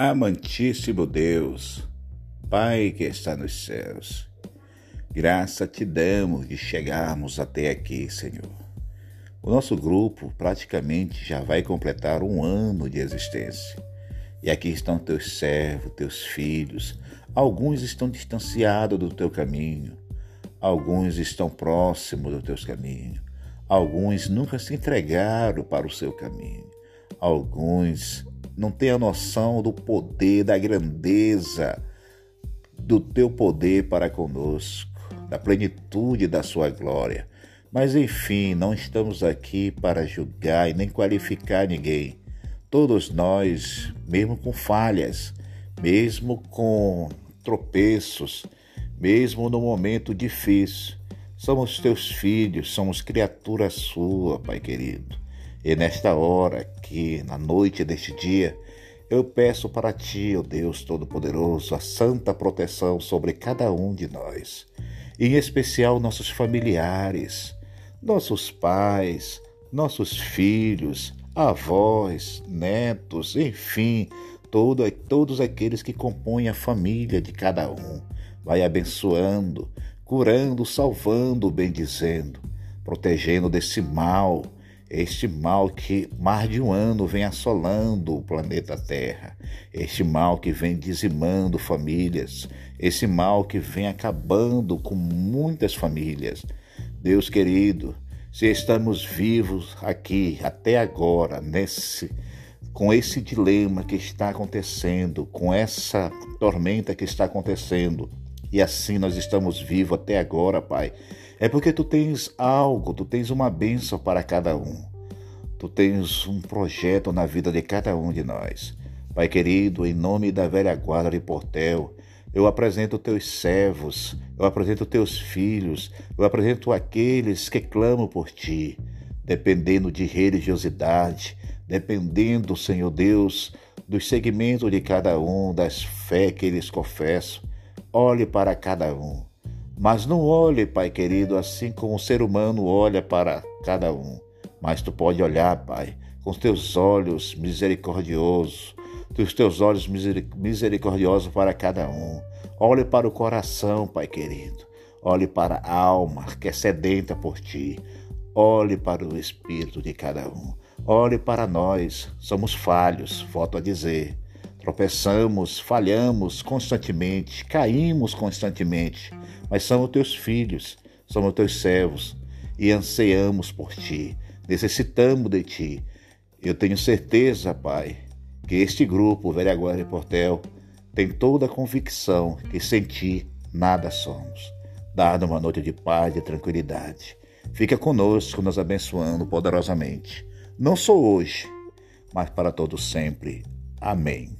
Amantíssimo Deus, Pai que está nos céus, graça te damos de chegarmos até aqui, Senhor. O nosso grupo praticamente já vai completar um ano de existência. E aqui estão teus servos, teus filhos. Alguns estão distanciados do teu caminho, alguns estão próximos do teu caminho, alguns nunca se entregaram para o seu caminho, alguns não tem a noção do poder, da grandeza do teu poder para conosco, da plenitude da sua glória. Mas enfim, não estamos aqui para julgar e nem qualificar ninguém. Todos nós, mesmo com falhas, mesmo com tropeços, mesmo no momento difícil, somos teus filhos, somos criatura sua, Pai querido. E nesta hora, aqui, na noite deste dia, eu peço para ti, ó oh Deus Todo-Poderoso, a santa proteção sobre cada um de nós, em especial nossos familiares, nossos pais, nossos filhos, avós, netos, enfim, todo, todos aqueles que compõem a família de cada um. Vai abençoando, curando, salvando, bendizendo, protegendo desse mal este mal que mais de um ano vem assolando o planeta Terra, este mal que vem dizimando famílias, esse mal que vem acabando com muitas famílias. Deus querido, se estamos vivos aqui até agora, nesse com esse dilema que está acontecendo, com essa tormenta que está acontecendo, e assim nós estamos vivos até agora, Pai. É porque tu tens algo, tu tens uma bênção para cada um. Tu tens um projeto na vida de cada um de nós. Pai querido, em nome da velha guarda de Portel, eu apresento teus servos, eu apresento teus filhos, eu apresento aqueles que clamam por ti, dependendo de religiosidade, dependendo, Senhor Deus, dos segmentos de cada um, das fé que eles confessam. Olhe para cada um. Mas não olhe, Pai querido, assim como o ser humano olha para cada um. Mas tu pode olhar, Pai, com os teus olhos misericordiosos, os teus olhos misericordiosos para cada um. Olhe para o coração, Pai querido. Olhe para a alma que é sedenta por ti. Olhe para o espírito de cada um. Olhe para nós. Somos falhos, volto a dizer Tropeçamos, falhamos constantemente, caímos constantemente, mas somos teus filhos, somos teus servos e ansiamos por ti, necessitamos de ti. Eu tenho certeza, Pai, que este grupo, Velha Guarda e Portel, tem toda a convicção que sem ti nada somos. Dado uma noite de paz e tranquilidade. Fica conosco, nos abençoando poderosamente. Não só hoje, mas para todos sempre. Amém.